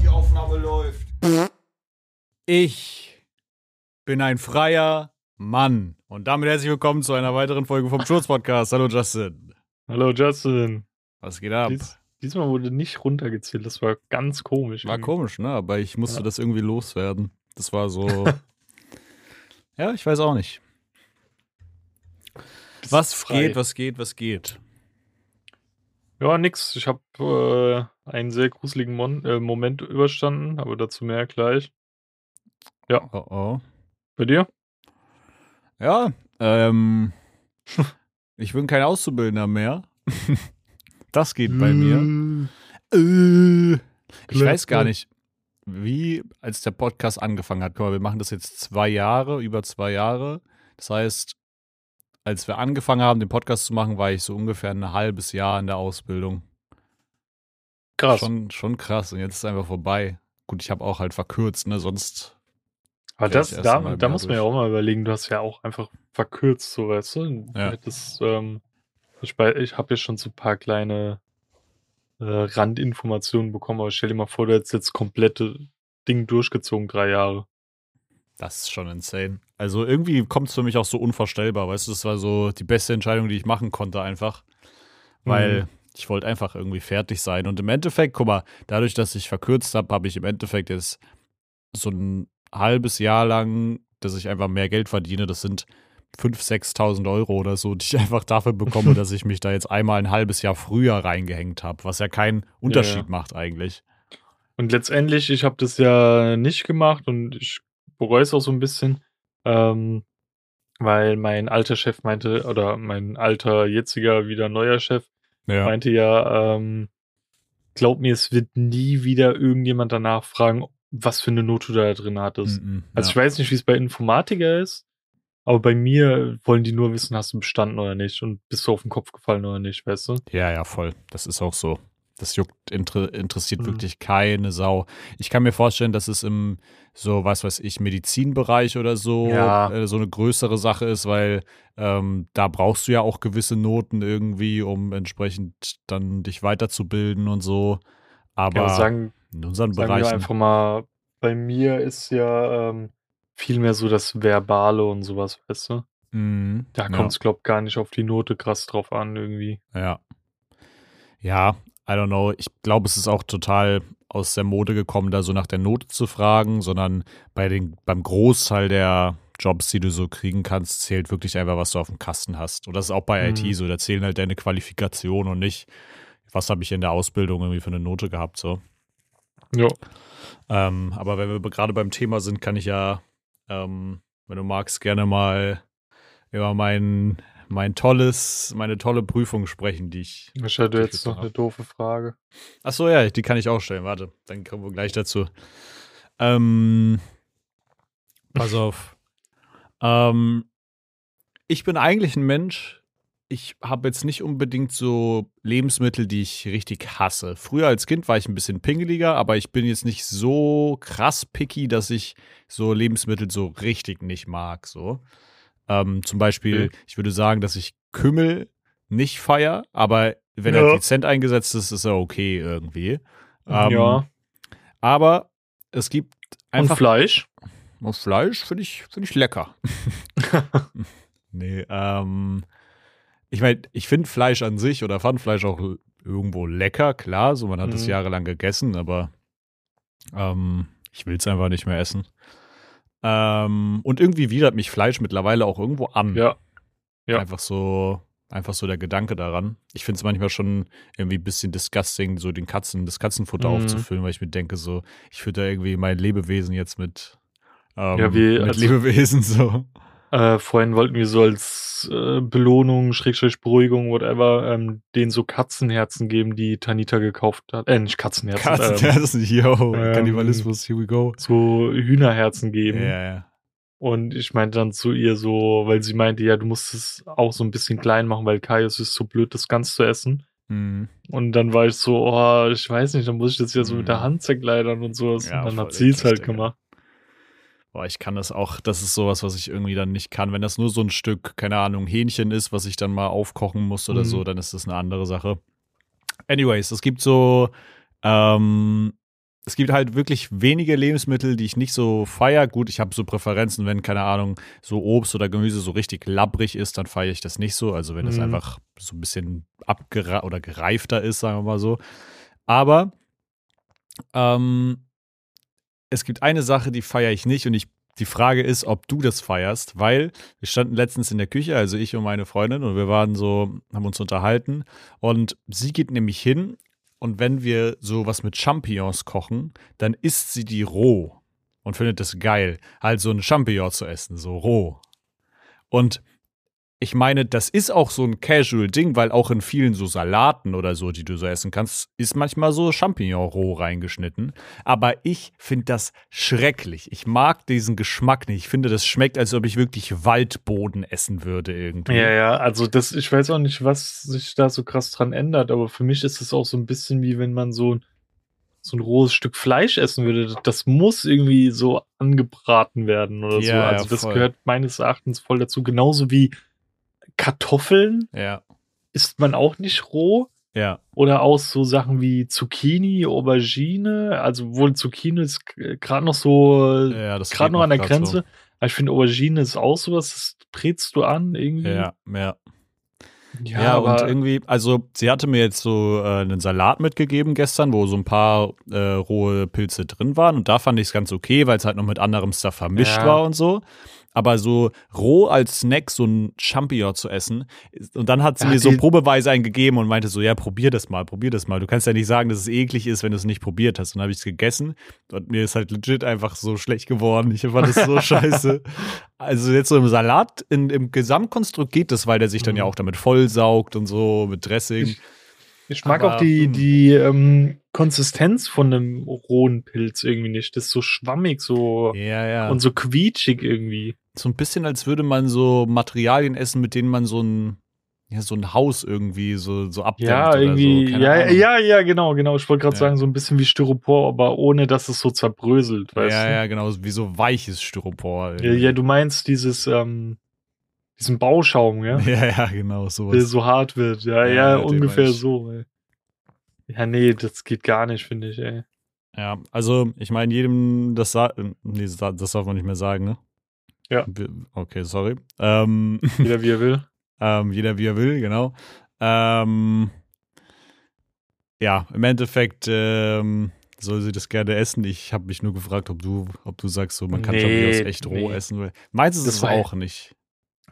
Die Aufnahme läuft. Ich bin ein freier Mann. Und damit herzlich willkommen zu einer weiteren Folge vom Schurz Podcast. Hallo Justin. Hallo Justin. Was geht ab? Dies, diesmal wurde nicht runtergezählt, das war ganz komisch. War irgendwie. komisch, ne? Aber ich musste Ja. das irgendwie loswerden. Das war so. ja, ich weiß auch nicht. Was frei. geht, was geht, was geht? Ja, nix. Ich habe äh, einen sehr gruseligen Mon äh, Moment überstanden, aber dazu mehr gleich. Oh oh. Bei dir? Ja, ähm. ich bin kein Auszubildender mehr. das geht bei mir. Äh, ich weiß gar nicht, wie, als der Podcast angefangen hat. Guck mal, wir machen das jetzt zwei Jahre, über zwei Jahre. Das heißt, als wir angefangen haben, den Podcast zu machen, war ich so ungefähr ein halbes Jahr in der Ausbildung. Krass. Schon, schon krass. Und jetzt ist es einfach vorbei. Gut, ich habe auch halt verkürzt, ne? Sonst. aber das, da, da muss man ja auch mal überlegen, du hast ja auch einfach verkürzt, so weißt du. Ja. hättest, ähm, ich ich habe ja schon so ein paar kleine äh, Randinformationen bekommen, aber stell dir mal vor, du hättest jetzt komplette Ding durchgezogen, drei Jahre. Das ist schon insane. Also irgendwie kommt es für mich auch so unvorstellbar, weißt du, das war so die beste Entscheidung, die ich machen konnte einfach. Weil Mhm. ich wollte einfach irgendwie fertig sein. Und im Endeffekt, guck mal, dadurch, dass ich verkürzt habe, habe ich im Endeffekt jetzt so ein halbes Jahr lang, dass ich einfach mehr Geld verdiene. Das sind 5.000, 6.000 Euro oder so, die ich einfach dafür bekomme, dass ich mich da jetzt einmal ein halbes Jahr früher reingehängt habe, was ja keinen Unterschied ja. macht eigentlich. Und letztendlich, ich habe das ja nicht gemacht und ich bereue es auch so ein bisschen, ähm, weil mein alter Chef meinte, oder mein alter jetziger wieder neuer Chef Ja. meinte ja, ähm, glaub mir, es wird nie wieder irgendjemand danach fragen, was für eine Note du da drin hattest. Mhm, Also ja. ich weiß nicht, wie es bei Informatiker ist, aber bei mir wollen die nur wissen, hast du bestanden oder nicht und bist du auf den Kopf gefallen oder nicht, weißt du? Ja, ja, voll. Das ist auch so. Das juckt, inter, interessiert Mhm. wirklich keine Sau. Ich kann mir vorstellen, dass es im so, was weiß ich, Medizinbereich oder so Ja. äh, so eine größere Sache ist, weil ähm, da brauchst du ja auch gewisse Noten irgendwie, um entsprechend dann dich weiterzubilden und so. Aber Ja, sagen, in unseren Sagen wir Bereichen. einfach mal, bei mir ist ja ähm, viel mehr so das Verbale und sowas, weißt du? Mhm, Da ja. kommt es, glaub gar nicht auf die Note krass drauf an, irgendwie. Ja. Ja, I don't know. Ich glaube, es ist auch total aus der Mode gekommen, da so nach der Note zu fragen, sondern bei den, beim Großteil der Jobs, die du so kriegen kannst, zählt wirklich einfach, was du auf dem Kasten hast. Und das ist auch bei Mhm. IT so. Da zählen halt deine Qualifikation und nicht, was habe ich in der Ausbildung irgendwie für eine Note gehabt, so. Ja. Ähm, aber wenn wir gerade beim Thema sind, kann ich ja, ähm, wenn du magst, gerne mal über mein, mein tolles, meine tolle Prüfung sprechen, die ich. Du Die jetzt ich noch eine doofe Frage. Ach so, ja, die kann ich auch stellen. Warte, dann kommen wir gleich dazu. Ähm, pass auf. Ähm, ich bin eigentlich ein Mensch. Ich habe jetzt nicht unbedingt so Lebensmittel, die ich richtig hasse. Früher als Kind war ich ein bisschen pingeliger, aber ich bin jetzt nicht so krass picky, dass ich so Lebensmittel so richtig nicht mag. So. Ähm, zum Beispiel, Okay. ich würde sagen, dass ich Kümmel nicht feier, aber wenn er Ja. dezent eingesetzt ist, ist er okay irgendwie. Ähm, ja. Aber es gibt Und einfach Fleisch? und Fleisch finde ich, find ich lecker. nee, ähm, ich meine, ich finde Fleisch an sich oder fand Fleisch auch irgendwo lecker, klar, so man hat es Mhm. jahrelang gegessen, aber ähm, ich will es einfach nicht mehr essen. Ähm, und irgendwie widert mich Fleisch mittlerweile auch irgendwo an. ja. Ja. Einfach so, einfach so der Gedanke daran. Ich finde es manchmal schon irgendwie ein bisschen disgusting, so den Katzen, das Katzenfutter Mhm. aufzufüllen, weil ich mir denke, so, ich fütter irgendwie mein Lebewesen jetzt mit, ähm, Ja, wie- mit also- Lebewesen so. Äh, vorhin wollten wir so als äh, Belohnung, Schrägstrich Beruhigung, whatever, ähm, denen so Katzenherzen geben, die Tanita gekauft hat. Äh, nicht Katzenherzen. Katzen, ähm, das ist yo, ähm, Kannibalismus, here we go. so Hühnerherzen Ja, geben. ja. Und ich meinte dann zu ihr so, weil sie meinte, ja, du musst es auch so ein bisschen klein machen, weil Kaius ist so blöd, das ganz zu essen. Mhm. Und dann war ich so, oh, ich weiß nicht, dann muss ich das ja so mit der Mhm. Hand zerkleidern und sowas. Ja, und dann hat sie es halt Digga. gemacht. Boah, ich kann das auch, das ist sowas, was ich irgendwie dann nicht kann. Wenn das nur so ein Stück, keine Ahnung, Hähnchen ist, was ich dann mal aufkochen muss oder Mhm. so, dann ist das eine andere Sache. Anyways, es gibt so, ähm, es gibt halt wirklich wenige Lebensmittel, die ich nicht so feier. Gut, ich habe so Präferenzen, wenn, keine Ahnung, so Obst oder Gemüse so richtig labbrig ist, dann feiere ich das nicht so. Also wenn es Mhm. einfach so ein bisschen abgere oder gereifter ist, sagen wir mal so. Aber ähm, es gibt eine Sache, die feiere ich nicht und ich, die Frage ist, ob du das feierst, weil wir standen letztens in der Küche, also ich und meine Freundin, und wir waren so, haben uns unterhalten und sie geht nämlich hin und wenn wir so was mit Champignons kochen, dann isst sie die roh und findet das geil, halt so ein Champignon zu essen, so roh. Und ich meine, das ist auch so ein Casual-Ding, weil auch in vielen so Salaten oder so, die du so essen kannst, ist manchmal so Champignon roh reingeschnitten. Aber ich finde das schrecklich. Ich mag diesen Geschmack nicht. Ich finde, das schmeckt, als ob ich wirklich Waldboden essen würde irgendwie. Ja, ja, also das, ich weiß auch nicht, was sich da so krass dran ändert, aber für mich ist es auch so ein bisschen wie wenn man so, ein- so ein rohes Stück Fleisch essen würde. Das muss irgendwie so angebraten werden oder so. Ja, ja, Also das voll. gehört meines Erachtens voll dazu. Genauso wie Kartoffeln Ja, isst man auch nicht roh. ja. Oder auch so Sachen wie Zucchini, Aubergine. Also wohl Zucchini ist gerade noch so, ja das gerade noch an der Grenze. Aber ich finde Aubergine ist auch sowas, das brätst du an irgendwie. So. Ja, ja. ja, Ja, und irgendwie, also sie hatte mir jetzt so äh, einen Salat mitgegeben gestern, wo so ein paar äh, rohe Pilze drin waren. Und da fand ich es ganz okay, weil es halt noch mit anderem Stuff vermischt Ja. war und so. Aber so roh als Snack so ein Champignon zu essen. Und dann hat sie Ja, mir so probeweise einen gegeben und meinte so, ja, probier das mal, probier das mal. Du kannst ja nicht sagen, dass es eklig ist, wenn du es nicht probiert hast. Und dann habe ich es gegessen und mir ist halt legit einfach so schlecht geworden. Ich fand das so scheiße. Also jetzt so im Salat, in, im Gesamtkonstrukt geht das, weil der sich dann Mhm. ja auch damit vollsaugt und so mit Dressing. Ich- Ich mag Aber, auch die, hm. die ähm, Konsistenz von einem rohen Pilz irgendwie nicht. Das ist so schwammig so ja, ja. und so quietschig irgendwie. So ein bisschen, als würde man so Materialien essen, mit denen man so ein, ja, so ein Haus irgendwie so, so abdämmt Ja, oder irgendwie. so. Ja, Ahnung. ja, ja, genau, genau. Ich wollte gerade Ja. sagen, so ein bisschen wie Styropor, aber ohne dass es so zerbröselt, weißt ja, du? ja, genau, wie so weiches Styropor. Ja, ja, du meinst dieses, ähm, diesen Bauschaum, ja? ja, ja, genau, Der sowas. so hart wird. Ja, Ja, ungefähr so, ey. Ja, nee, das geht gar nicht, finde ich, ey. Ja, also ich meine, jedem das sa- nee, das darf man nicht mehr sagen, ne? Ja. Okay, sorry. Ähm, Jeder wie er will. ähm, jeder wie er will, genau. Ähm, ja, im Endeffekt ähm, soll sie das gerne essen. Ich habe mich nur gefragt, ob du, ob du sagst, so man kann Nee, Champignons echt roh nee. essen. Weil meins ist Das war- auch nicht.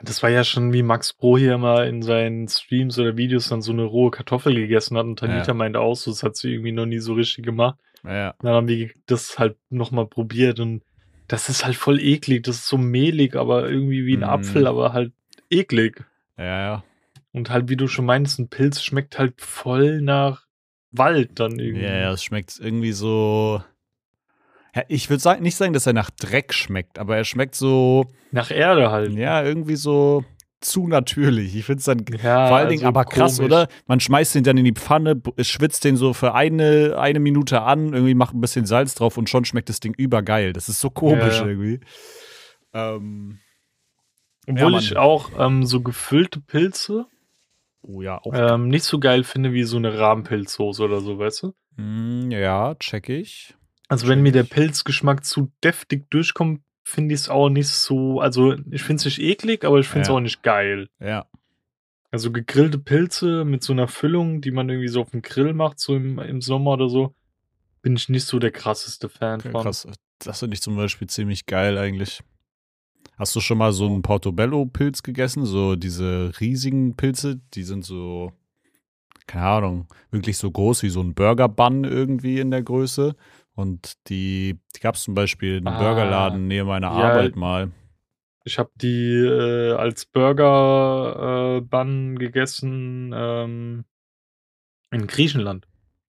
Das war ja schon wie Max Pro hier immer in seinen Streams oder Videos dann so eine rohe Kartoffel gegessen hat und Tanita Ja. meinte auch so, das hat sie irgendwie noch nie so richtig gemacht. Ja, Dann haben wir das halt nochmal probiert und das ist halt voll eklig. Das ist so mehlig, aber irgendwie wie ein Mhm. Apfel, aber halt eklig. ja, ja. Und halt, wie du schon meinst, ein Pilz schmeckt halt voll nach Wald dann irgendwie. Ja, ja, es schmeckt irgendwie so. Ja, ich würde sagen, nicht sagen, dass er nach Dreck schmeckt, aber er schmeckt so, Nach Erde halt. ja, irgendwie so zu natürlich. Ich finde es dann Ja, vor allen Dingen also aber krass, komisch. oder? Man schmeißt den dann in die Pfanne, schwitzt den so für eine, eine Minute an, irgendwie macht ein bisschen Salz drauf und schon schmeckt das Ding übergeil. Das ist so komisch Ja, ja. irgendwie. Ähm, Obwohl ich auch ähm, so gefüllte Pilze oh ja, ähm, nicht so geil finde wie so eine Rahmenpilzsoße oder so, weißt du? Mm, ja, check ich. Also wenn mir der. Pilzgeschmack zu deftig durchkommt, finde ich es auch nicht so, also ich finde es nicht eklig, aber ich finde es Ja. auch nicht geil. Ja. Also gegrillte Pilze mit so einer Füllung, die man irgendwie so auf dem Grill macht, so im, im Sommer oder so, bin ich nicht so der krasseste Fan Okay, von. krass. Das finde ich zum Beispiel ziemlich geil eigentlich. Hast du schon mal so einen Portobello-Pilz gegessen? So diese riesigen Pilze, die sind so, keine Ahnung, wirklich so groß wie so ein Burger-Bun irgendwie in der Größe. Und die, die gab es zum Beispiel in einem Ah, Burgerladen neben meiner ja, Arbeit mal. Ich habe die äh, als Burger äh, gegessen ähm, in Griechenland.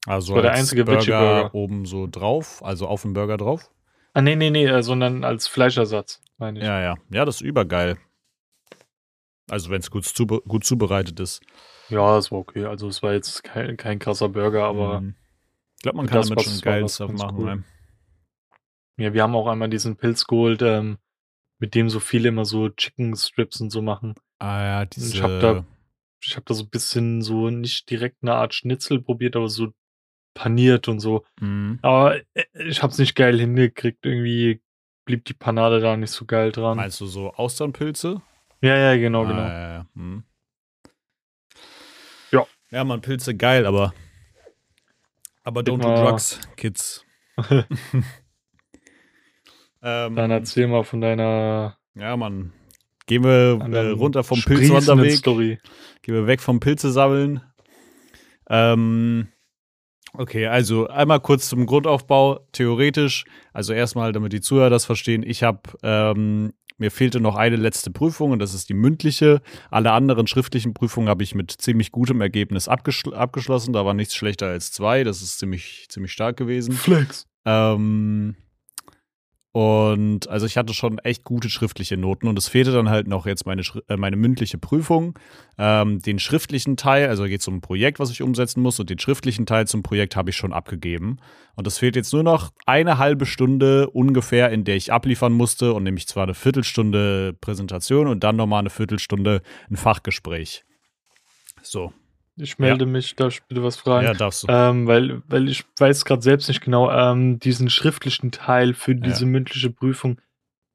Also war der als einzige Burger Veggie-Burger. oben so drauf, also auf dem Burger drauf. Ah, nee, nee, nee, äh, sondern als Fleischersatz, meine ich. Ja, ja. Ja, das ist übergeil. Also wenn es gut, zube gut zubereitet ist. Ja, es war okay. Also es war jetzt kein, kein krasser Burger, aber Mhm. Ich glaube, man kann das, damit schon geil Stuff machen. cool. ne? mir. Wir haben auch einmal diesen Pilz geholt, ähm, mit dem so viele immer so Chicken Strips und so machen. Ah ja, diese. Ich habe da, ich habe da so ein bisschen so nicht direkt eine Art Schnitzel probiert, aber so paniert und so. Mhm. Aber äh, ich habe es nicht geil hingekriegt. Irgendwie blieb die Panade da nicht so geil dran. Meinst du so Austernpilze? Ja, ja, genau, Ah, genau. ja, ja. Mhm. Ja. Ja, man, Pilze geil, aber. Aber don't do drugs, Kids. ähm, Dann erzähl mal von deiner ja, Mann. Gehen wir äh, runter vom Pilzwanderweg. Gehen wir weg vom Pilze sammeln. Ähm, okay, also einmal kurz zum Grundaufbau. Theoretisch, also erstmal, damit die Zuhörer das verstehen, ich habe, ähm, mir fehlte noch eine letzte Prüfung und das ist die mündliche. Alle anderen schriftlichen Prüfungen habe ich mit ziemlich gutem Ergebnis abgeschl abgeschlossen. Da war nichts schlechter als zwei. Das ist ziemlich, ziemlich stark gewesen. Flex. Ähm, und also ich hatte schon echt gute schriftliche Noten und es fehlte dann halt noch jetzt meine, äh, meine mündliche Prüfung. Ähm, den schriftlichen Teil, also geht es um ein Projekt, was ich umsetzen muss und den schriftlichen Teil zum Projekt habe ich schon abgegeben. Und es fehlt jetzt nur noch eine halbe Stunde ungefähr, in der ich abliefern musste und nämlich zwar eine Viertelstunde Präsentation und dann nochmal eine Viertelstunde ein Fachgespräch. So, Ich melde mich, darf ich bitte was fragen? ja, darfst du. Ähm, weil, weil ich weiß gerade selbst nicht genau, ähm, diesen schriftlichen Teil für diese mündliche Prüfung,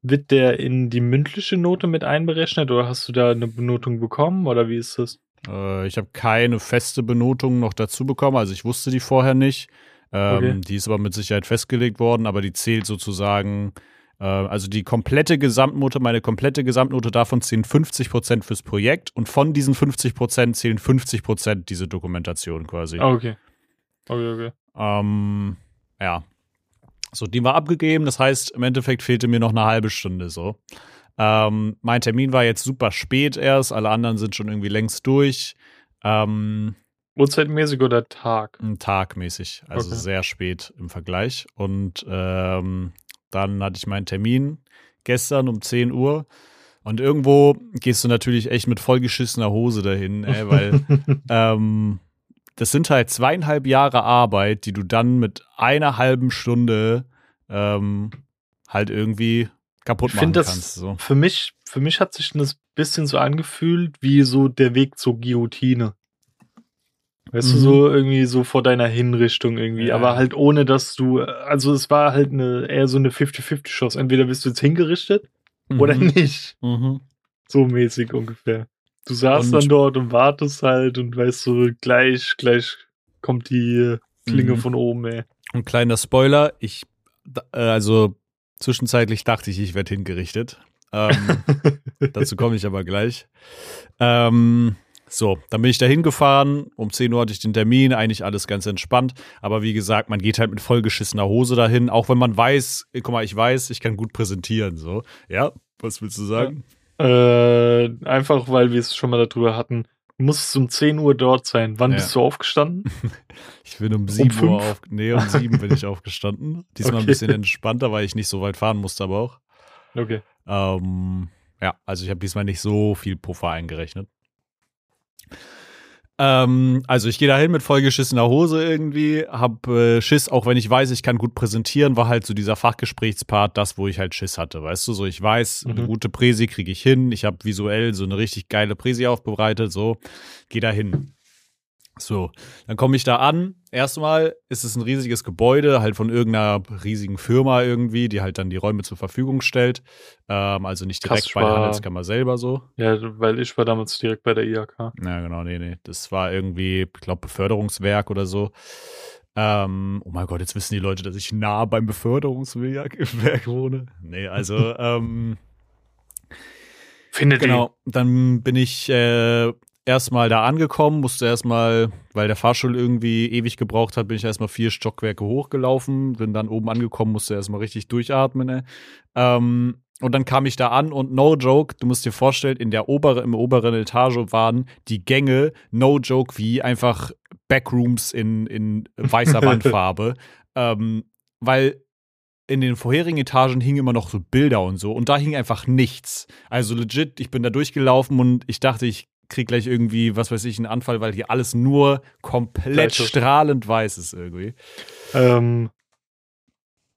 wird der in die mündliche Note mit einberechnet oder hast du da eine Benotung bekommen oder wie ist das? Äh, ich habe keine feste Benotung noch dazu bekommen, also ich wusste die vorher nicht. Ähm, Okay. Die ist aber mit Sicherheit festgelegt worden, aber die zählt sozusagen, also die komplette Gesamtnote, meine komplette Gesamtnote davon zählen 50% fürs Projekt und von diesen 50% zählen 50% diese Dokumentation quasi. Ah, okay. Okay, okay. Ähm, ja. So, die war abgegeben, das heißt, im Endeffekt fehlte mir noch eine halbe Stunde so. Ähm, mein Termin war jetzt super spät erst, alle anderen sind schon irgendwie längst durch. Ähm, Uhrzeitmäßig oder Tag? Tagmäßig, also Okay. sehr spät im Vergleich. Und ähm, dann hatte ich meinen Termin gestern um 10 Uhr. Und irgendwo gehst du natürlich echt mit vollgeschissener Hose dahin, ey, weil ähm, das sind halt zweieinhalb Jahre Arbeit, die du dann mit einer halben Stunde ähm, halt irgendwie kaputt Ich machen finde das kannst. So. für mich, für mich hat sich das bisschen so angefühlt wie so der Weg zur Guillotine. Weißt du, Mhm. so irgendwie so vor deiner Hinrichtung irgendwie, Ja. aber halt ohne, dass du, also es war halt eine, eher so eine 50-50-Chance. Entweder bist du jetzt hingerichtet oder Mhm. nicht. Mhm. So mäßig ungefähr. Du saßt Und- dann dort und wartest halt und weißt so, gleich, gleich kommt die Klinge Mhm. von oben, ey. Und kleiner Spoiler, ich, äh, also zwischenzeitlich dachte ich, ich werde hingerichtet. Ähm, dazu komme ich aber gleich. Ähm, so, dann bin ich da hingefahren. Um 10 Uhr hatte ich den Termin, eigentlich alles ganz entspannt. Aber wie gesagt, man geht halt mit vollgeschissener Hose dahin, auch wenn man weiß, guck mal, ich weiß, ich kann gut präsentieren. So, ja, was willst du sagen? Äh, einfach, weil wir es schon mal darüber hatten. Du musst um 10 Uhr dort sein. Wann Ja. bist du aufgestanden? Ich bin um 7 Uhr fünf? auf, nee, um 7 bin ich aufgestanden. Diesmal ein Okay. bisschen entspannter, weil ich nicht so weit fahren musste, aber auch. Okay. Ähm, ja, also ich habe diesmal nicht so viel Puffer eingerechnet. Ähm, also ich gehe dahin mit vollgeschissener Hose irgendwie, hab äh, Schiss, auch wenn ich weiß, ich kann gut präsentieren, war halt so dieser Fachgesprächspart das, wo ich halt Schiss hatte, weißt du, so ich weiß, eine Mhm. gute Präsi kriege ich hin, ich habe visuell so eine richtig geile Präsi aufbereitet, so, geh da hin. So, dann komme ich da an. Erstmal ist es ein riesiges Gebäude, halt von irgendeiner riesigen Firma irgendwie, die halt dann die Räume zur Verfügung stellt. Ähm, also nicht direkt Krass, bei der war- Handelskammer selber so. Ja, weil ich war damals direkt bei der IHK. Ja, genau, nee, nee. Das war irgendwie, ich glaube, Beförderungswerk oder so. Ähm, oh mein Gott, jetzt wissen die Leute, dass ich nah beim Beförderungswerk wohne. Nee, also, ähm, Findet Genau, dann bin ich äh, erstmal da angekommen, musste erstmal, weil der Fahrstuhl irgendwie ewig gebraucht hat, bin ich erstmal vier Stockwerke hochgelaufen, bin dann oben angekommen, musste erstmal richtig durchatmen. Ne? Ähm, und dann kam ich da an und no joke, du musst dir vorstellen, in der oberen, im oberen Etage waren die Gänge, no joke, wie einfach Backrooms in, in weißer Wandfarbe. ähm, weil in den vorherigen Etagen hingen immer noch so Bilder und so und da hing einfach nichts. Also legit, ich bin da durchgelaufen und ich dachte, ich krieg gleich irgendwie, was weiß ich, einen Anfall, weil hier alles nur komplett Gleich ist. strahlend weiß ist irgendwie. Ähm,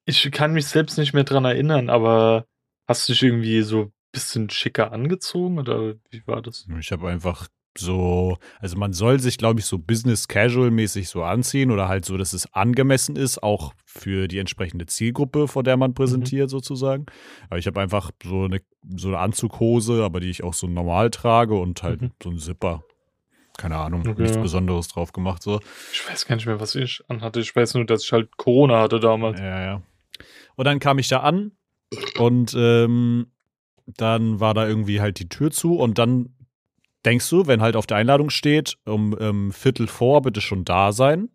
Ich kann mich selbst nicht mehr dran erinnern, aber hast du dich irgendwie so ein bisschen schicker angezogen oder wie war das? Ich habe einfach so, also man soll sich, glaube ich, so Business Casual mäßig so anziehen oder halt so, dass es angemessen ist, auch für die entsprechende Zielgruppe, vor der man präsentiert mhm. sozusagen. Aber ich habe einfach so eine, so eine Anzughose, aber die ich auch so normal trage und halt mhm. so ein Zipper. Keine Ahnung, okay. nichts Besonderes drauf gemacht so. Ich weiß gar nicht mehr, was ich anhatte. Ich weiß nur, dass ich halt Corona hatte damals. Ja, ja. Und dann kam ich da an und ähm, dann war da irgendwie halt die Tür zu und dann denkst du, wenn halt auf der Einladung steht, um ähm, Viertel vor bitte schon da sein,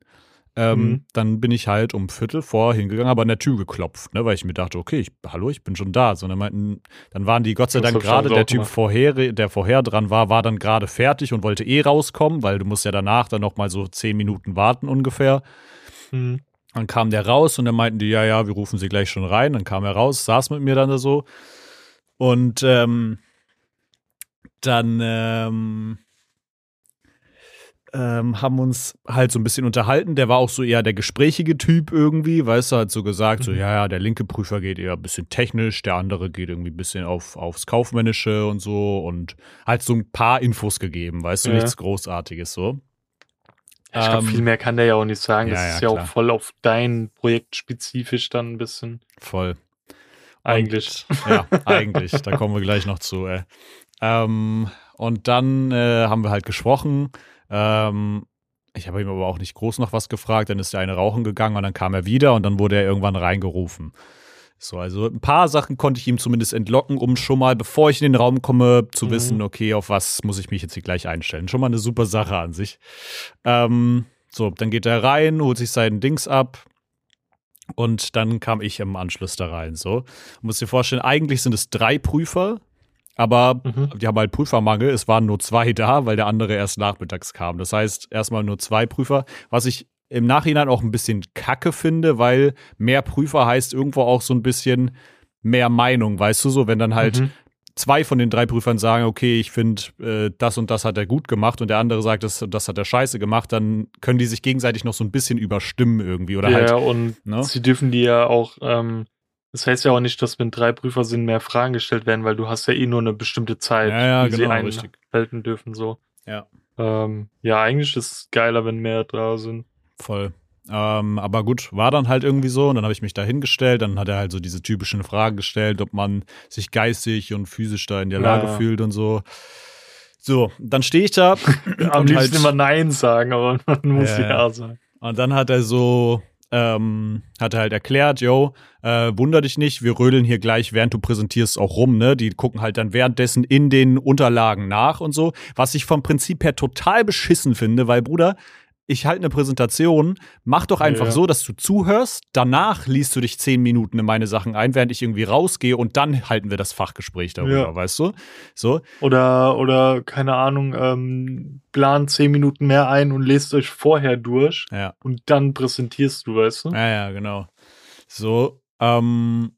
ähm, mhm. dann bin ich halt um Viertel vor hingegangen, aber an der Tür geklopft, ne, weil ich mir dachte, okay, ich, hallo, ich bin schon da. So, dann, meinten, dann waren die Gott sei Dank gerade, der Typ vorher, der vorher dran war, war dann gerade fertig und wollte eh rauskommen, weil du musst ja danach dann noch mal so zehn Minuten warten ungefähr. Mhm. Dann kam der raus und dann meinten die, ja, ja, wir rufen sie gleich schon rein. Dann kam er raus, saß mit mir dann da so und ähm, dann ähm, ähm, haben uns halt so ein bisschen unterhalten. Der war auch so eher der gesprächige Typ irgendwie, weißt du, hat so gesagt, mhm. so ja, ja, der linke Prüfer geht eher ein bisschen technisch, der andere geht irgendwie ein bisschen auf, aufs Kaufmännische und so und halt so ein paar Infos gegeben, weißt du, ja. nichts Großartiges so. Ich glaube, ähm, viel mehr kann der ja auch nicht sagen. Das ja, ist ja klar. auch voll auf dein Projekt spezifisch dann ein bisschen. Voll. Eigentlich. Und, ja, eigentlich. Da kommen wir gleich noch zu, ey. Ähm, und dann äh, haben wir halt gesprochen. Ähm, ich habe ihm aber auch nicht groß noch was gefragt. Dann ist der eine rauchen gegangen und dann kam er wieder und dann wurde er irgendwann reingerufen. So, also ein paar Sachen konnte ich ihm zumindest entlocken, um schon mal, bevor ich in den Raum komme, zu mhm. wissen, okay, auf was muss ich mich jetzt hier gleich einstellen. Schon mal eine super Sache an sich. Ähm, so, dann geht er rein, holt sich seinen Dings ab. Und dann kam ich im Anschluss da rein. So, du musst dir vorstellen, eigentlich sind es drei Prüfer, aber mhm. die haben halt Prüfermangel. Es waren nur zwei da, weil der andere erst nachmittags kam. Das heißt, erstmal nur zwei Prüfer, was ich im Nachhinein auch ein bisschen kacke finde, weil mehr Prüfer heißt irgendwo auch so ein bisschen mehr Meinung, weißt du so, wenn dann halt mhm. zwei von den drei Prüfern sagen, okay, ich finde, äh, das und das hat er gut gemacht und der andere sagt, das, das hat er scheiße gemacht, dann können die sich gegenseitig noch so ein bisschen überstimmen irgendwie. Oder ja, halt, und ne? sie dürfen die ja auch ähm das heißt ja auch nicht, dass wenn drei Prüfer sind, mehr Fragen gestellt werden, weil du hast ja eh nur eine bestimmte Zeit, ja, ja, die genau, sie einhalten dürfen. So. Ja. Ähm, ja, eigentlich ist es geiler, wenn mehr da sind. Voll. Ähm, aber gut, war dann halt irgendwie so. Und dann habe ich mich da hingestellt. Dann hat er halt so diese typischen Fragen gestellt, ob man sich geistig und physisch da in der Lage ja. fühlt und so. So, dann stehe ich da. Am liebsten halt, immer Nein sagen, aber man muss ja, ja sagen. Und dann hat er so ähm, hat er halt erklärt, yo, äh, wunder dich nicht, wir rödeln hier gleich, während du präsentierst, auch rum, ne? Die gucken halt dann währenddessen in den Unterlagen nach und so, was ich vom Prinzip her total beschissen finde, weil, Bruder, ich halte eine Präsentation, mach doch einfach ja. so, dass du zuhörst, danach liest du dich zehn Minuten in meine Sachen ein, während ich irgendwie rausgehe und dann halten wir das Fachgespräch darüber, ja. weißt du? So. Oder, oder, keine Ahnung, ähm, plan zehn Minuten mehr ein und lest euch vorher durch ja. und dann präsentierst du, weißt du? Ja, ja, genau. So, ähm,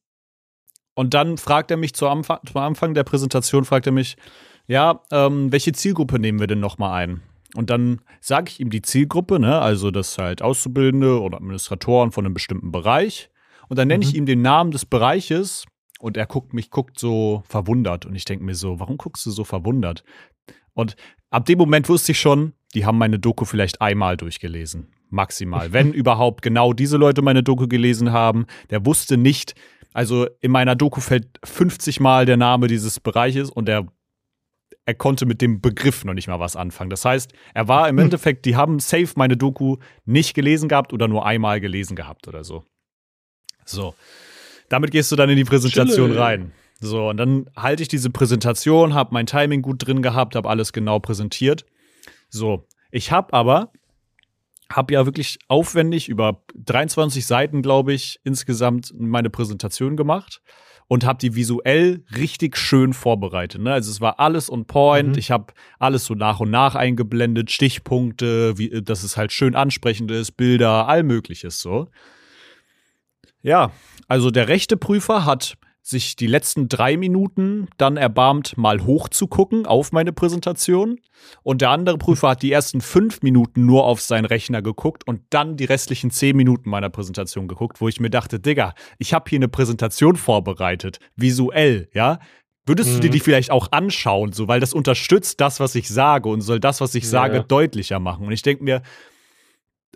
und dann fragt er mich zu Anfang, zum Anfang der Präsentation, fragt er mich, ja, ähm, welche Zielgruppe nehmen wir denn nochmal ein? Und dann sage ich ihm die Zielgruppe, ne? also das halt Auszubildende oder Administratoren von einem bestimmten Bereich. Und dann nenne mhm. ich ihm den Namen des Bereiches und er guckt mich, guckt so verwundert. Und ich denke mir so, warum guckst du so verwundert? Und ab dem Moment wusste ich schon, die haben meine Doku vielleicht einmal durchgelesen. Maximal. Wenn überhaupt genau diese Leute meine Doku gelesen haben, der wusste nicht, also in meiner Doku fällt 50 Mal der Name dieses Bereiches und der er konnte mit dem Begriff noch nicht mal was anfangen. Das heißt, er war im hm. Endeffekt, die haben safe meine Doku nicht gelesen gehabt oder nur einmal gelesen gehabt oder so. So. Damit gehst du dann in die Präsentation Chille. rein. So, und dann halte ich diese Präsentation, habe mein Timing gut drin gehabt, habe alles genau präsentiert. So, ich habe aber, habe ja wirklich aufwendig über 23 Seiten, glaube ich, insgesamt meine Präsentation gemacht und habe die visuell richtig schön vorbereitet. Ne? Also es war alles on point. Mhm. Ich habe alles so nach und nach eingeblendet, Stichpunkte, wie, dass es halt schön ansprechend ist, Bilder, all mögliches so. Ja, also der rechte Prüfer hat sich die letzten drei Minuten dann erbarmt, mal hochzugucken auf meine Präsentation. Und der andere Prüfer hat die ersten fünf Minuten nur auf seinen Rechner geguckt und dann die restlichen zehn Minuten meiner Präsentation geguckt, wo ich mir dachte, Digga, ich habe hier eine Präsentation vorbereitet, visuell, ja. Würdest du dir Mhm. die vielleicht auch anschauen, so, weil das unterstützt das, was ich sage und soll das, was ich Ja, sage, ja. deutlicher machen. Und ich denke mir,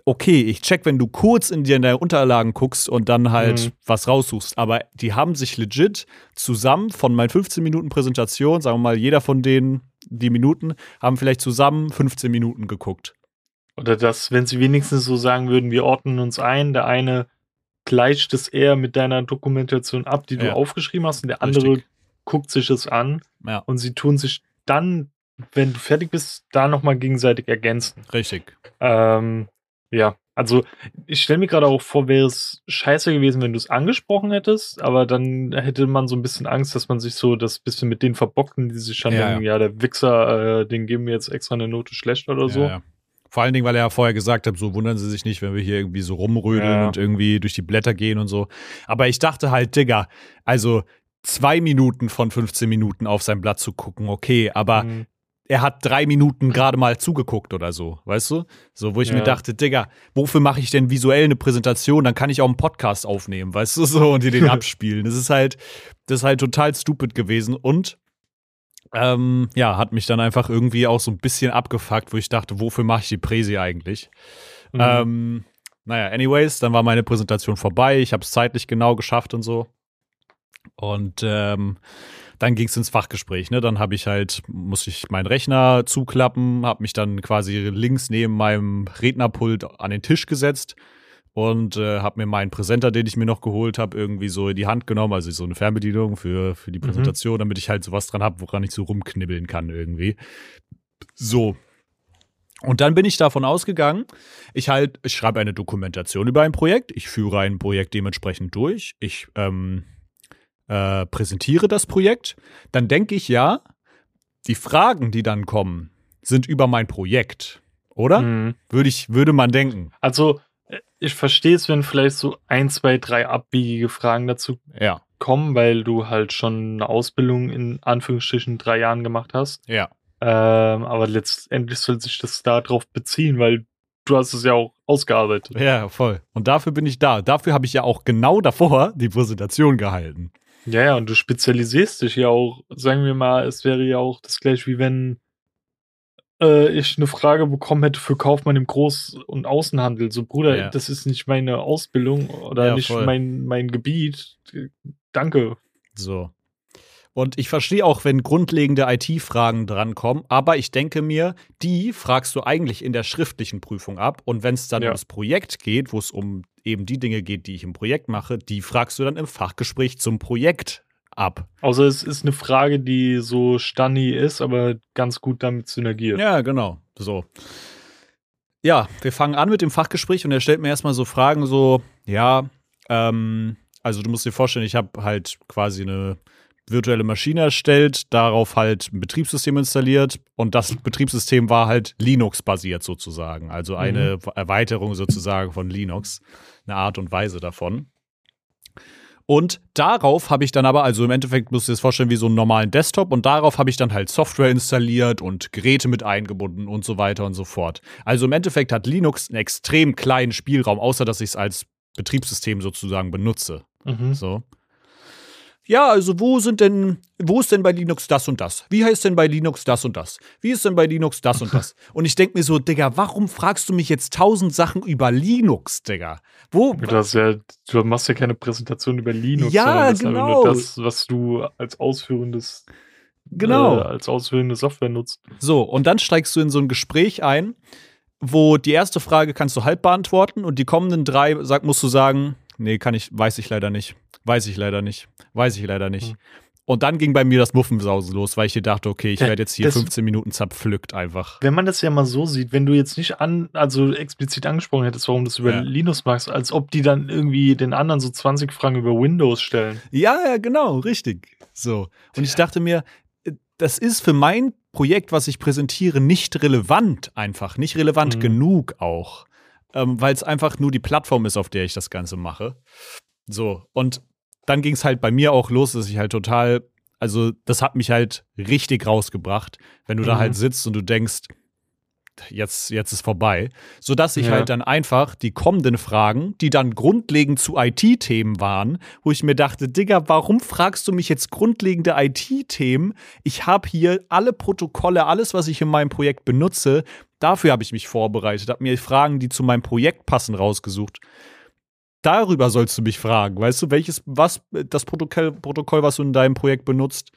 okay, ich check, wenn du kurz in deine Unterlagen guckst und dann halt Mhm. was raussuchst. Aber die haben sich legit zusammen von meinen 15 Minuten Präsentation, sagen wir mal, jeder von denen, die Minuten, haben vielleicht zusammen 15 Minuten geguckt. Oder dass, wenn sie wenigstens so sagen würden, wir ordnen uns ein, der eine gleicht es eher mit deiner Dokumentation ab, die du Ja. aufgeschrieben hast, und der andere Richtig. guckt sich es an Ja, und sie tun sich dann, wenn du fertig bist, da nochmal gegenseitig ergänzen. richtig. Ähm, ja, also ich stelle mir gerade auch vor, wäre es scheiße gewesen, wenn du es angesprochen hättest, aber dann hätte man so ein bisschen Angst, dass man sich so das bisschen mit denen verbocken, die sich schon Ja, denken, ja, der Wichser, äh, den geben wir jetzt extra eine Note schlecht oder so. Ja, ja. Vor allen Dingen, weil er ja vorher gesagt hat, so wundern Sie sich nicht, wenn wir hier irgendwie so rumrödeln Ja. und irgendwie durch die Blätter gehen und so. Aber ich dachte halt, Digga, also zwei Minuten von 15 Minuten auf sein Blatt zu gucken, okay, aber Mhm. Er hat drei Minuten gerade mal zugeguckt oder so, weißt du? So, wo ich mir Ja. dachte, Digga, wofür mache ich denn visuell eine Präsentation? Dann kann ich auch einen Podcast aufnehmen, weißt du, so, und dir den abspielen. Das ist halt, das ist halt total stupid gewesen und ähm, ja, hat mich dann einfach irgendwie auch so ein bisschen abgefuckt, wo ich dachte, wofür mache ich die Präsi eigentlich? Mhm. Ähm, naja, anyways, dann war meine Präsentation vorbei. Ich habe es zeitlich genau geschafft und so. Und ähm, dann ging es ins Fachgespräch. Ne? Dann habe ich halt, musste ich meinen Rechner zuklappen, habe mich dann quasi links neben meinem Rednerpult an den Tisch gesetzt und äh, habe mir meinen Präsenter, den ich mir noch geholt habe, irgendwie so in die Hand genommen, also so eine Fernbedienung für, für die Mhm. Präsentation, damit ich halt sowas dran habe, woran ich so rumknibbeln kann irgendwie. So. Und dann bin ich davon ausgegangen, ich halt, ich schreibe eine Dokumentation über ein Projekt, ich führe ein Projekt dementsprechend durch, ich ähm, äh, präsentiere das Projekt, dann denke ich ja, die Fragen, die dann kommen, sind über mein Projekt, oder? Mhm. Würde ich, würde man denken. Also, äh, ich verstehe es, wenn vielleicht so ein, zwei, drei abbiegige Fragen dazu Ja, kommen, weil du halt schon eine Ausbildung in Anführungsstrichen drei Jahren gemacht hast. ja, Ähm, aber letztendlich soll sich das darauf beziehen, weil du hast es ja auch ausgearbeitet. ja, voll. Und dafür bin ich da. Dafür habe ich ja auch genau davor die Präsentation gehalten. Ja, ja, und du spezialisierst dich ja auch, sagen wir mal, es wäre ja auch das gleiche wie wenn äh, ich eine Frage bekommen hätte für Kaufmann im Groß- und Außenhandel. So, Bruder, Ja. das ist nicht meine Ausbildung oder Ja, nicht voll. mein, mein Gebiet. Danke. So. Und ich verstehe auch, wenn grundlegende IT-Fragen drankommen, aber ich denke mir, die fragst du eigentlich in der schriftlichen Prüfung ab. Und wenn es dann Ja. ums Projekt geht, wo es um eben die Dinge geht, die ich im Projekt mache, die fragst du dann im Fachgespräch zum Projekt ab. Außer es ist eine Frage, die so Stani ist, aber ganz gut damit synergiert. Ja, genau. So. Ja, wir fangen an mit dem Fachgespräch und er stellt mir erstmal so Fragen, so, ja, ähm, also du musst dir vorstellen, ich habe halt quasi eine virtuelle Maschine erstellt, darauf halt ein Betriebssystem installiert und das Betriebssystem war halt Linux-basiert sozusagen, also eine Erweiterung sozusagen von Linux, eine Art und Weise davon. Und darauf habe ich dann aber, also im Endeffekt musst du dir das vorstellen wie so einen normalen Desktop und darauf habe ich dann halt Software installiert und Geräte mit eingebunden und so weiter und so fort. Also im Endeffekt hat Linux einen extrem kleinen Spielraum, außer dass ich es als Betriebssystem sozusagen benutze. Mhm. So. Ja, also wo sind denn, wo ist denn bei Linux das und das? Wie heißt denn bei Linux das und das? Wie ist denn bei Linux das und das? Und ich denke mir so, Digga, warum fragst du mich jetzt tausend Sachen über Linux, Digga? Wo? Du, hast ja, du machst ja keine Präsentation über Linux, Ja, sondern das genau. nur das, was du als ausführendes, Genau. äh, als ausführende Software nutzt. So, und dann steigst du in so ein Gespräch ein, wo die erste Frage kannst du halb beantworten und die kommenden drei sag, musst du sagen, nee, kann ich, weiß ich leider nicht. Weiß ich leider nicht. Weiß ich leider nicht. Hm. Und dann ging bei mir das Muffensausen los, weil ich dir dachte, okay, ich werde jetzt hier das- 15 Minuten zerpflückt einfach. Wenn man das ja mal so sieht, wenn du jetzt nicht an, also explizit angesprochen hättest, warum du das über Ja. Linux machst, als ob die dann irgendwie den anderen so 20 Fragen über Windows stellen. Ja, ja, genau, richtig. So. Und ich dachte mir, äh, das ist für mein Projekt, was ich präsentiere, nicht relevant einfach. Nicht relevant Mhm. genug auch. Ähm, Weil es einfach nur die Plattform ist, auf der ich das Ganze mache. So. Und dann ging es halt bei mir auch los, dass ich halt total, also das hat mich halt richtig rausgebracht, wenn du mhm. da halt sitzt und du denkst, jetzt, jetzt ist vorbei. Sodass ich ja. halt dann einfach die kommenden Fragen, die dann grundlegend zu IT-Themen waren, wo ich mir dachte, Digga, warum fragst du mich jetzt grundlegende IT-Themen? Ich habe hier alle Protokolle, alles, was ich in meinem Projekt benutze, dafür habe ich mich vorbereitet, habe mir Fragen, die zu meinem Projekt passen, rausgesucht. Darüber sollst du mich fragen, weißt du, welches, was, das Protokoll, Protokoll, was du in deinem Projekt benutzt,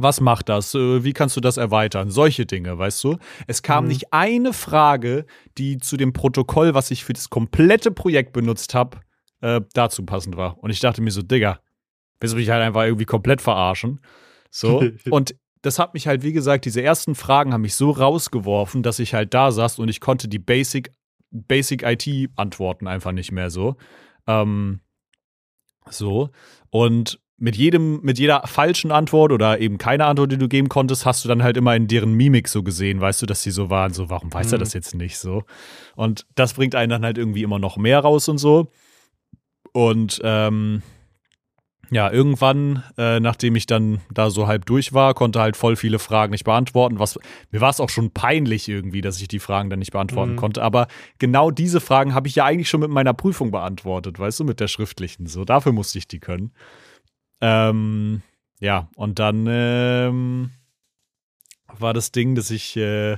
was macht das? Äh, wie kannst du das erweitern? Solche Dinge, weißt du? Es kam mhm. nicht eine Frage, die zu dem Protokoll, was ich für das komplette Projekt benutzt habe, äh, dazu passend war. Und ich dachte mir so, Digga, willst du mich halt einfach irgendwie komplett verarschen? So. und das hat mich halt, wie gesagt, diese ersten Fragen haben mich so rausgeworfen, dass ich halt da saß und ich konnte die Basic, Basic IT antworten einfach nicht mehr so. Ähm, so. Und mit jedem, mit jeder falschen Antwort oder eben keine Antwort, die du geben konntest, hast du dann halt immer in deren Mimik so gesehen, weißt du, dass sie so waren, so, warum weiß mhm. er das jetzt nicht so? Und das bringt einen dann halt irgendwie immer noch mehr raus und so. Und ähm, ja, irgendwann, äh, nachdem ich dann da so halb durch war, konnte halt voll viele Fragen nicht beantworten. Was mir war es auch schon peinlich irgendwie, dass ich die Fragen dann nicht beantworten mhm. konnte. Aber genau diese Fragen habe ich ja eigentlich schon mit meiner Prüfung beantwortet, weißt du, mit der schriftlichen. So, dafür musste ich die können. Ähm, ja, und dann ähm, war das Ding, dass ich, äh,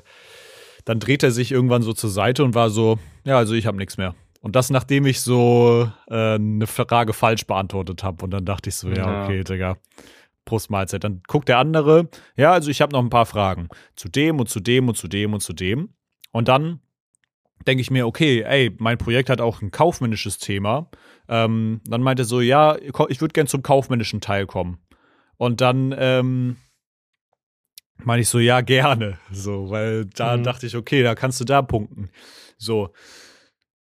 dann dreht er sich irgendwann so zur Seite und war so, ja, also ich habe nichts mehr. Und das, nachdem ich so äh, eine Frage falsch beantwortet habe. Und dann dachte ich so, ja, okay, Digga. Prost Mahlzeit. Dann guckt der andere, ja, also ich habe noch ein paar Fragen. Zu dem und zu dem und zu dem und zu dem. Und dann denke ich mir, okay, ey, mein Projekt hat auch ein kaufmännisches Thema. Ähm, dann meinte er so, ja, ich würde gern zum kaufmännischen Teil kommen. Und dann ähm, meine ich so, ja, gerne. So, weil da mhm. dachte ich, okay, da kannst du da punkten. So.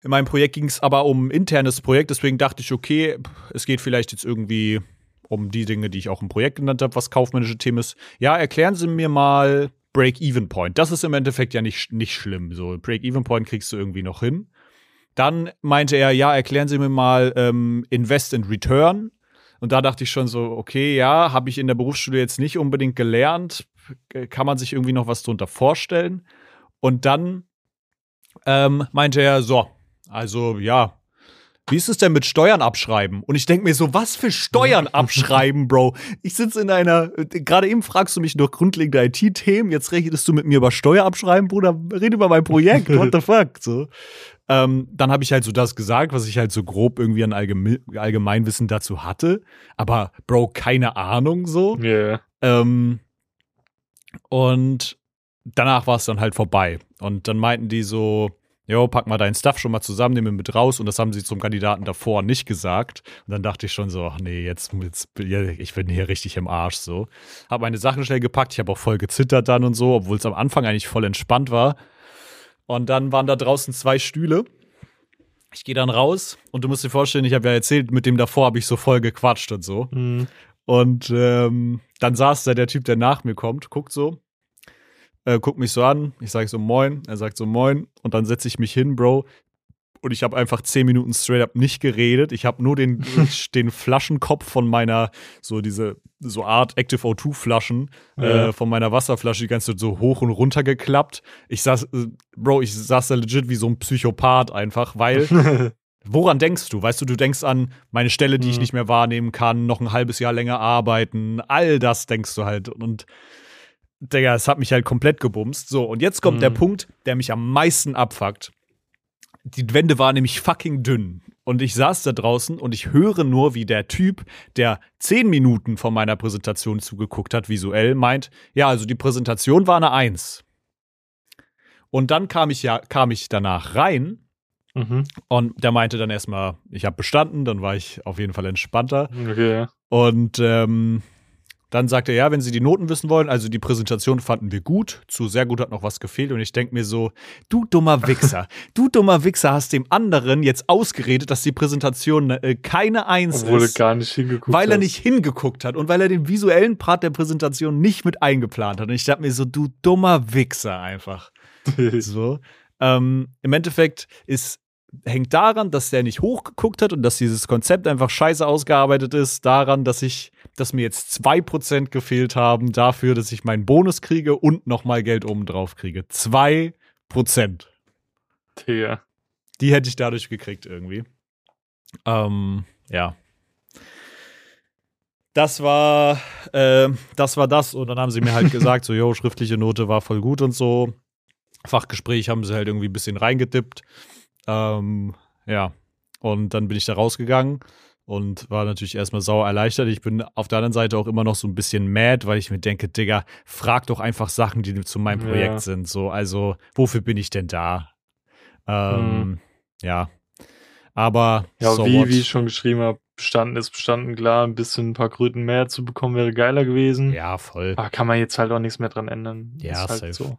In meinem Projekt ging es aber um ein internes Projekt, deswegen dachte ich, okay, es geht vielleicht jetzt irgendwie um die Dinge, die ich auch im Projekt genannt habe, was kaufmännische Themen ist. Ja, erklären Sie mir mal Break-Even-Point. Das ist im Endeffekt ja nicht, nicht schlimm. So, Break-Even-Point kriegst du irgendwie noch hin. Dann meinte er, ja, erklären Sie mir mal ähm, Invest and Return. Und da dachte ich schon so, okay, ja, habe ich in der Berufsschule jetzt nicht unbedingt gelernt. Kann man sich irgendwie noch was drunter vorstellen? Und dann ähm, meinte er, so, also ja, wie ist es denn mit Steuern abschreiben? Und ich denke mir so, was für Steuern abschreiben, Bro? Ich sitze in einer, gerade eben fragst du mich noch grundlegende IT-Themen, jetzt rechnest du mit mir über Steuer abschreiben, Bruder, rede über mein Projekt, what the fuck? So. Ähm, dann habe ich halt so das gesagt, was ich halt so grob irgendwie an Allgeme Allgemeinwissen dazu hatte. Aber Bro, keine Ahnung so. Yeah. Ähm, und danach war es dann halt vorbei. Und dann meinten die so, jo, pack mal deinen Stuff schon mal zusammen, nimm ihn mit raus. Und das haben sie zum Kandidaten davor nicht gesagt. Und dann dachte ich schon so, ach nee, jetzt, jetzt ich bin hier richtig im Arsch so. Hab meine Sachen schnell gepackt, ich habe auch voll gezittert dann und so, obwohl es am Anfang eigentlich voll entspannt war. Und dann waren da draußen zwei Stühle. Ich gehe dann raus und du musst dir vorstellen, ich habe ja erzählt, mit dem davor habe ich so voll gequatscht und so. Mhm. Und ähm, dann saß da der Typ, der nach mir kommt, guckt so, äh, guckt mich so an. Ich sage so Moin. Er sagt so Moin. Und dann setze ich mich hin, Bro, und ich habe einfach zehn Minuten straight up nicht geredet. Ich habe nur den, den Flaschenkopf von meiner, so diese, so Art Active O2 Flaschen, ja. äh, von meiner Wasserflasche die ganze Zeit so hoch und runter geklappt. Ich saß, äh, Bro, ich saß da legit wie so ein Psychopath einfach, weil Woran denkst du? Weißt du, du denkst an meine Stelle, die mhm. ich nicht mehr wahrnehmen kann, noch ein halbes Jahr länger arbeiten, all das denkst du halt. Und Digga, es hat mich halt komplett gebumst. So, und jetzt kommt mhm. der Punkt, der mich am meisten abfuckt die Wände waren nämlich fucking dünn. Und ich saß da draußen und ich höre nur, wie der Typ, der zehn Minuten von meiner Präsentation zugeguckt hat, visuell, meint, ja, also die Präsentation war eine Eins. Und dann kam ich ja, kam ich danach rein mhm. und der meinte dann erstmal, ich habe bestanden, dann war ich auf jeden Fall entspannter. Okay. Und ähm, dann sagt er, ja, wenn Sie die Noten wissen wollen, also die Präsentation fanden wir gut, zu sehr gut hat noch was gefehlt und ich denke mir so, du dummer Wichser, du dummer Wichser hast dem anderen jetzt ausgeredet, dass die Präsentation äh, keine Eins Obwohl ist. gar nicht hingeguckt Weil er nicht hingeguckt hat und weil er den visuellen Part der Präsentation nicht mit eingeplant hat. Und ich dachte mir so, du dummer Wichser einfach. so. Ähm, Im Endeffekt ist hängt daran, dass der nicht hochgeguckt hat und dass dieses Konzept einfach scheiße ausgearbeitet ist, daran, dass ich, dass mir jetzt 2% gefehlt haben dafür, dass ich meinen Bonus kriege und nochmal Geld obendrauf kriege. 2%. Digga. Die hätte ich dadurch gekriegt irgendwie. Ähm, ja. Das war, äh, das war das. Und dann haben sie mir halt gesagt, so, jo, schriftliche Note war voll gut und so. Fachgespräch haben sie halt irgendwie ein bisschen reingedippt. Ähm, ja. Und dann bin ich da rausgegangen und war natürlich erstmal sauer erleichtert. Ich bin auf der anderen Seite auch immer noch so ein bisschen mad, weil ich mir denke, Digga, frag doch einfach Sachen, die zu meinem Projekt Ja. sind. So, also, wofür bin ich denn da? Ähm, Mhm. Ja. Aber Ja, so wie, what? wie ich schon geschrieben habe, bestanden ist bestanden, klar, ein bisschen ein paar Kröten mehr zu bekommen wäre geiler gewesen. Ja, voll. Aber kann man jetzt halt auch nichts mehr dran ändern. Ja, ist halt safe. so.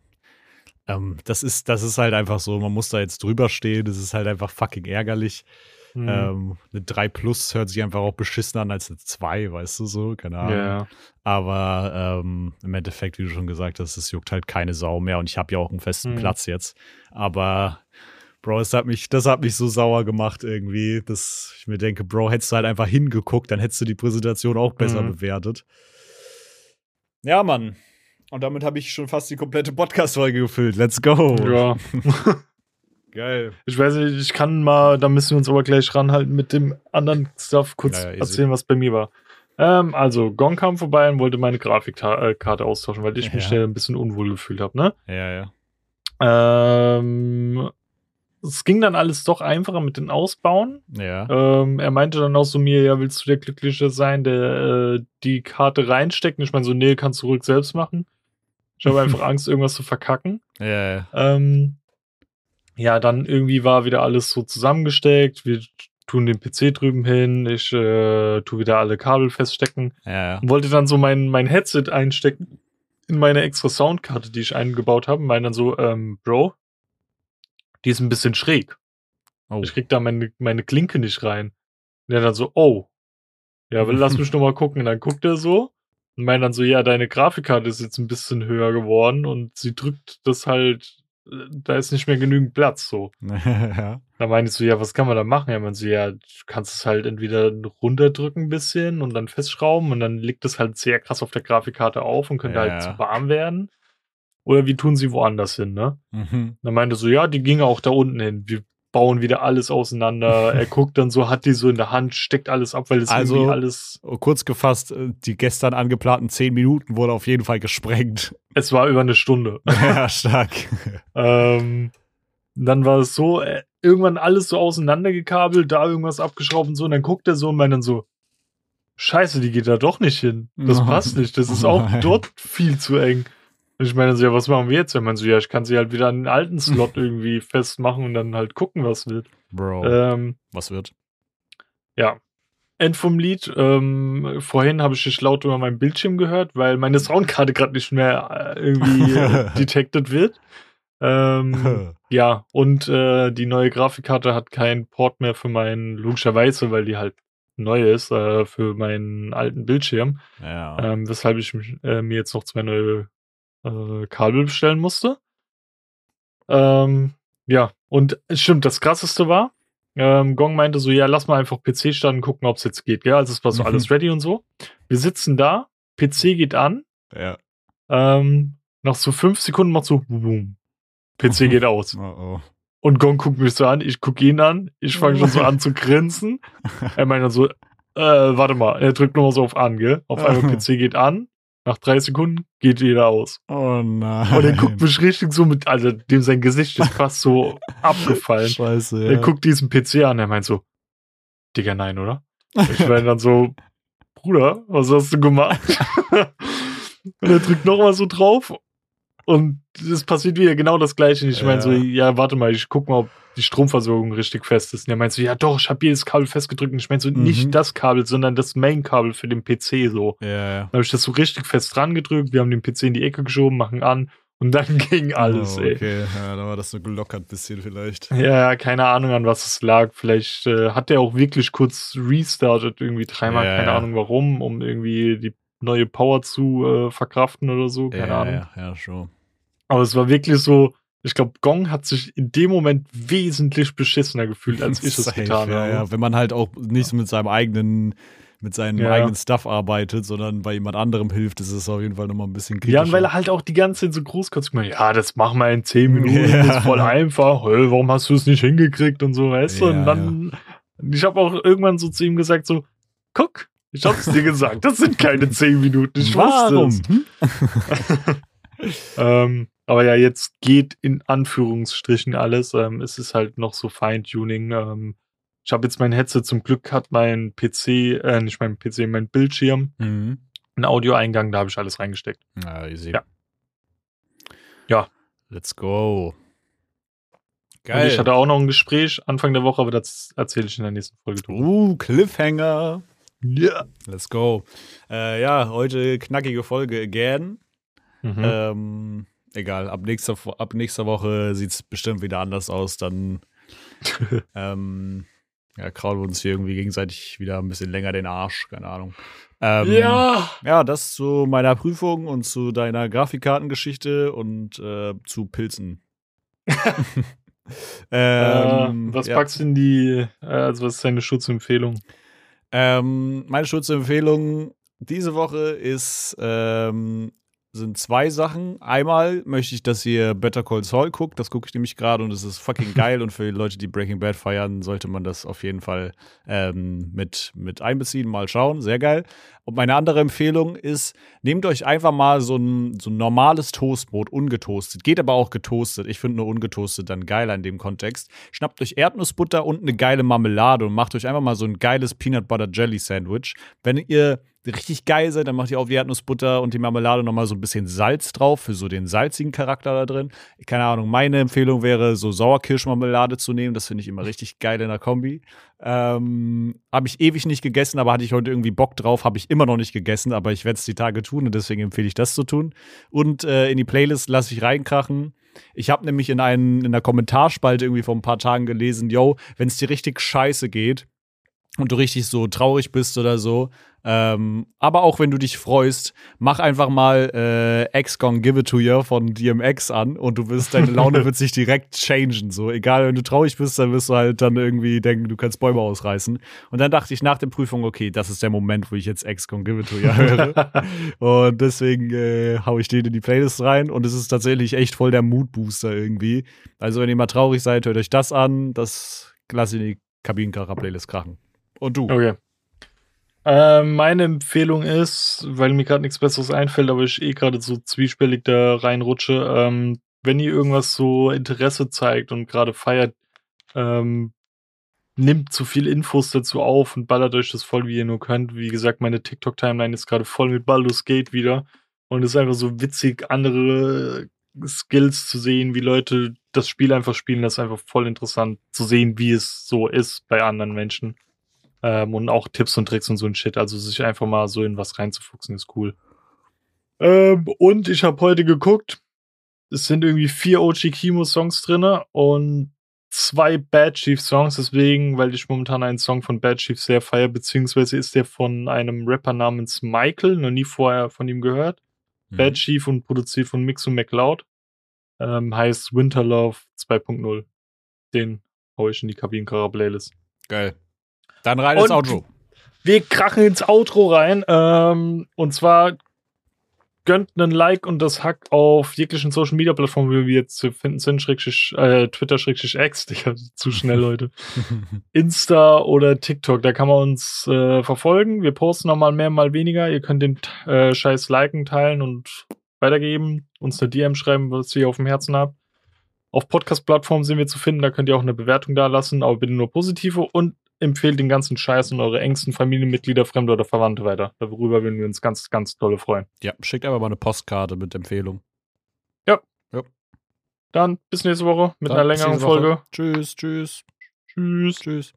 Ähm, das, ist, das ist halt einfach so, man muss da jetzt drüber stehen. Das ist halt einfach fucking ärgerlich. Mhm. Ähm, eine 3 Plus hört sich einfach auch beschissen an als eine 2, weißt du so? Keine Ahnung. ja, Aber ähm, im Endeffekt, wie du schon gesagt hast, es juckt halt keine Sau mehr und ich habe ja auch einen festen Mhm. Platz jetzt. Aber Bro, das hat mich, das hat mich so sauer gemacht irgendwie, dass ich mir denke, Bro, hättest du halt einfach hingeguckt, dann hättest du die Präsentation auch besser Mhm. bewertet. Ja, Mann. Und damit habe ich schon fast die komplette Podcast-Folge gefüllt. Let's go. ja. Geil. Ich weiß nicht, ich kann mal, da müssen wir uns aber gleich ranhalten mit dem anderen Stuff kurz Ja, ja, easy. erzählen, was bei mir war. Ähm, also, Gong kam vorbei und wollte meine Grafikkarte austauschen, weil ich mich Ja. ja. ein bisschen unwohl gefühlt habe, ne? Ja, ja. Ähm, es ging dann alles doch einfacher mit den Ausbauen. Ja. Ähm, er meinte dann auch so mir, ja, willst du der Glückliche sein, der äh, die Karte reinsteckt? Und ich meine so, nee, kannst du ruhig selbst machen. Ich habe einfach Angst, irgendwas zu verkacken. Ja, ja. Ähm, ja, dann irgendwie war wieder alles so zusammengesteckt. Wir tun den PC drüben hin. Ich äh, tu wieder alle Kabel feststecken. Ja. Und wollte dann so mein, mein Headset einstecken in meine extra Soundkarte, die ich eingebaut habe. Meine dann so, ähm, Bro, die ist ein bisschen schräg. Oh. Ich krieg da meine, meine Klinke nicht rein. Und er dann so, oh. Ja, lass mich noch mal gucken. Und dann guckt er so und meint dann so, ja, deine Grafikkarte ist jetzt ein bisschen höher geworden und sie drückt das halt, äh, da ist nicht mehr genügend Platz, so. ja. Da meinte ich so, ja, was kann man da machen? Er meinte so, ja, du kannst es halt entweder runterdrücken ein bisschen und dann festschrauben und dann liegt es halt sehr krass auf der Grafikkarte auf und könnte Ja, halt ja. zu warm werden. Oder wie tun sie woanders hin, ne? Mhm. Dann meinte so, ja, die ging auch da unten hin. Wir bauen wieder alles auseinander. er guckt dann so, hat die so in der Hand, steckt alles ab, weil es Also- irgendwie alles. Oh, Kurz gefasst, äh, die gestern angeplanten 10 Minuten wurde auf jeden Fall gesprengt. Es war über eine Stunde. ja, stark. ähm, dann war es so, äh, irgendwann alles so auseinandergekabelt, da irgendwas abgeschraubt und so. Und dann guckt er so und meint dann so, Scheiße, die geht da doch nicht hin. Das passt nicht. Das ist auch dort viel zu eng. Und ich meine so, ja, was machen wir jetzt? Er meint so, ja, ich kann sie halt wieder an den alten Slot irgendwie festmachen und dann halt gucken, was wird. Bro, Ähm, was wird? Ja. End vom Lied. Ähm, vorhin habe ich dich laut über meinen Bildschirm gehört, weil meine Soundkarte gerade nicht mehr äh, irgendwie äh, detected wird. Ähm, ja, und äh, die neue Grafikkarte hat keinen Port mehr für meinen, logischerweise, weil die halt neu ist, äh, für meinen alten Bildschirm. ja. Ähm, weshalb ich mich, äh, mir jetzt noch zwei neue äh, Kabel bestellen musste. Ähm, ja, und es stimmt, das krasseste war, ähm, Gong meinte so, ja, lass mal einfach PC starten, gucken, ob es jetzt geht, gell? Also es war so Mhm. alles ready und so. Wir sitzen da, PC geht an, ja. ähm, nach so fünf Sekunden macht so, boom, PC geht aus. Oh, oh. Und Gong guckt mich so an, ich gucke ihn an, ich fange schon so an zu grinsen. Er meint dann so, äh, warte mal, er drückt nochmal so auf an, gell? Auf einmal PC geht an, nach drei Sekunden geht wieder aus. Oh nein. Und er guckt mich richtig so mit, also dem sein Gesicht ist fast so abgefallen. Scheiße, ja. Er guckt diesen PC an, er meint so, Digga, nein, oder? Ich meine dann so, Bruder, was hast du gemacht? und er drückt nochmal so drauf und es passiert wieder genau das gleiche. Ich meine so, Ja. ja, warte mal, ich guck mal, ob die Stromversorgung richtig fest ist. Und er meint so, ja doch, ich habe jedes Kabel festgedrückt. Und ich meine so, Mhm. nicht das Kabel, sondern das Main-Kabel für den PC so. ja, ja. Dann habe ich das so richtig fest dran gedrückt, wir haben den PC in die Ecke geschoben, machen an und dann ging alles, oh, ey. okay, ja, da war das so gelockert bisschen vielleicht. Ja, ja, keine Ahnung, an was es lag. Vielleicht äh, hat der auch wirklich kurz restartet, irgendwie dreimal, Ja, keine ja. Ahnung warum, um irgendwie die neue Power zu äh, verkraften oder so, keine ja, Ahnung. ja, ja, schon. Aber es war wirklich so, Ich glaube, Gong hat sich in dem Moment wesentlich beschissener gefühlt, als ich es getan ja, habe. ja. Wenn man halt auch nicht mit seinem eigenen, mit seinem Ja. eigenen Stuff arbeitet, sondern bei jemand anderem hilft, ist es auf jeden Fall nochmal ein bisschen Ja, kritischer. und weil er halt auch die ganze Zeit so großkotzig meint, ja, das machen wir in 10 Minuten, Ja. das ist voll einfach, Hä, warum hast du es nicht hingekriegt und so, weißt du? Ja, Und dann, ich habe auch irgendwann so zu ihm gesagt, so, guck, ich hab's dir gesagt, das sind keine 10 Minuten, ich Warum? Hm? Ähm, aber ja, jetzt geht in Anführungsstrichen alles, ähm, es ist halt noch so Feintuning, ähm, ich habe jetzt mein Headset, zum Glück hat mein PC, äh, nicht mein PC, mein Bildschirm, Mhm. einen Audioeingang, da habe ich alles reingesteckt. Ja, easy. Ja. Ja. Let's go. Und Geil. ich hatte auch noch ein Gespräch Anfang der Woche, aber das erzähle ich in der nächsten Folge. drüber. uh, Cliffhanger. Ja. Let's go. Äh, ja, heute knackige Folge again. Mhm. Ähm, egal, ab nächster, ab nächster Woche sieht es bestimmt wieder anders aus. Dann ähm, ja, kraulen wir uns hier irgendwie gegenseitig wieder ein bisschen länger den Arsch. Keine Ahnung. Ähm, ja. Ja, das zu meiner Prüfung und zu deiner Grafikkartengeschichte und äh, zu Pilzen. ähm, äh, was ja. packst du in die, äh, also was ist deine Schutzempfehlung? Ähm, meine Schutzempfehlung diese Woche ist, ähm, sind zwei Sachen. Einmal möchte ich, dass ihr Better Call Saul guckt. Das gucke ich nämlich gerade und es ist fucking geil. und für die Leute, die Breaking Bad feiern, sollte man das auf jeden Fall ähm, mit, mit einbeziehen. Mal schauen. Sehr geil. Und meine andere Empfehlung ist, nehmt euch einfach mal so ein, so ein normales Toastbrot, ungetoastet. Geht aber auch getoastet. Ich finde nur ungetoastet dann geiler in dem Kontext. Schnappt euch Erdnussbutter und eine geile Marmelade und macht euch einfach mal so ein geiles Peanut Butter Jelly Sandwich. Wenn ihr richtig geil seid, dann macht ihr auf die Erdnussbutter und die Marmelade nochmal so ein bisschen Salz drauf, für so den salzigen Charakter da drin. Keine Ahnung, meine Empfehlung wäre, so Sauerkirschmarmelade zu nehmen. Das finde ich immer richtig geil in der Kombi. Ähm, habe ich ewig nicht gegessen, aber hatte ich heute irgendwie Bock drauf. Habe ich immer noch nicht gegessen, aber ich werde es die Tage tun und deswegen empfehle ich das zu tun. Und äh, in die Playlist lasse ich reinkrachen. Ich habe nämlich in, einen, in der Kommentarspalte irgendwie vor ein paar Tagen gelesen, yo, wenn es dir richtig scheiße geht und du richtig so traurig bist oder so, ähm, aber auch wenn du dich freust, mach einfach mal äh, X Gone Give It To You von DMX an und du wirst, deine Laune wird sich direkt changen. So, egal, wenn du traurig bist, dann wirst du halt dann irgendwie denken, du kannst Bäume ausreißen. Und dann dachte ich nach der Prüfung, okay, das ist der Moment, wo ich jetzt X Gone Give It To You höre. und deswegen äh, hau ich den in die Playlist rein und es ist tatsächlich echt voll der Moodbooster irgendwie. Also, wenn ihr mal traurig seid, hört euch das an. Das lass in die Kabinenkracher-Playlist krachen. Und du? Okay. Äh, meine Empfehlung ist, weil mir gerade nichts Besseres einfällt, aber ich eh gerade so zwiespältig da reinrutsche, ähm, wenn ihr irgendwas so Interesse zeigt und gerade feiert, ähm, nimmt so viel Infos dazu auf und ballert euch das voll, wie ihr nur könnt. Wie gesagt, meine TikTok-Timeline ist gerade voll mit Baldur's Gate wieder und es ist einfach so witzig, andere Skills zu sehen, wie Leute das Spiel einfach spielen. Das ist einfach voll interessant zu sehen, wie es so ist bei anderen Menschen. Ähm, und auch Tipps und Tricks und so ein Shit. Also sich einfach mal so in was reinzufuchsen, ist cool. Ähm, und ich habe heute geguckt, es sind irgendwie vier OG Kimo-Songs drinne und zwei Bad Chief-Songs, deswegen, weil ich momentan einen Song von Bad Chief sehr feier, beziehungsweise ist der von einem Rapper namens Michael, noch nie vorher von ihm gehört. Mhm. Bad Chief und produziert von Mixo McLeod. Ähm, heißt Winter Love 2.0. Den hau ich in die Kabinenkarer-Playlist. Geil. Dann rein ins Und- Outro. Wir krachen ins Outro rein. Ähm, und zwar gönnt einen Like und das Hack auf jeglichen Social Media Plattformen, wie wir jetzt zu finden sind, schrägstrich, äh, Twitter, schrägstrich X, Digga, zu schnell, Leute. Insta oder TikTok, da kann man uns äh, verfolgen. Wir posten noch mal mehr, mal weniger. Ihr könnt den äh, Scheiß liken, teilen und weitergeben. Uns eine DM schreiben, was ihr auf dem Herzen habt. Auf Podcast-Plattformen sind wir zu finden, da könnt ihr auch eine Bewertung da lassen, aber bitte nur positive und empfehlt den ganzen Scheiß und eure engsten Familienmitglieder, Fremde oder Verwandte weiter. Darüber würden wir uns ganz, ganz dolle freuen. ja, schickt einfach mal eine Postkarte mit Empfehlung. Dann bis nächste Woche mit Dann einer längeren. Folge. Tschüss, tschüss, Tschüss. tschüss.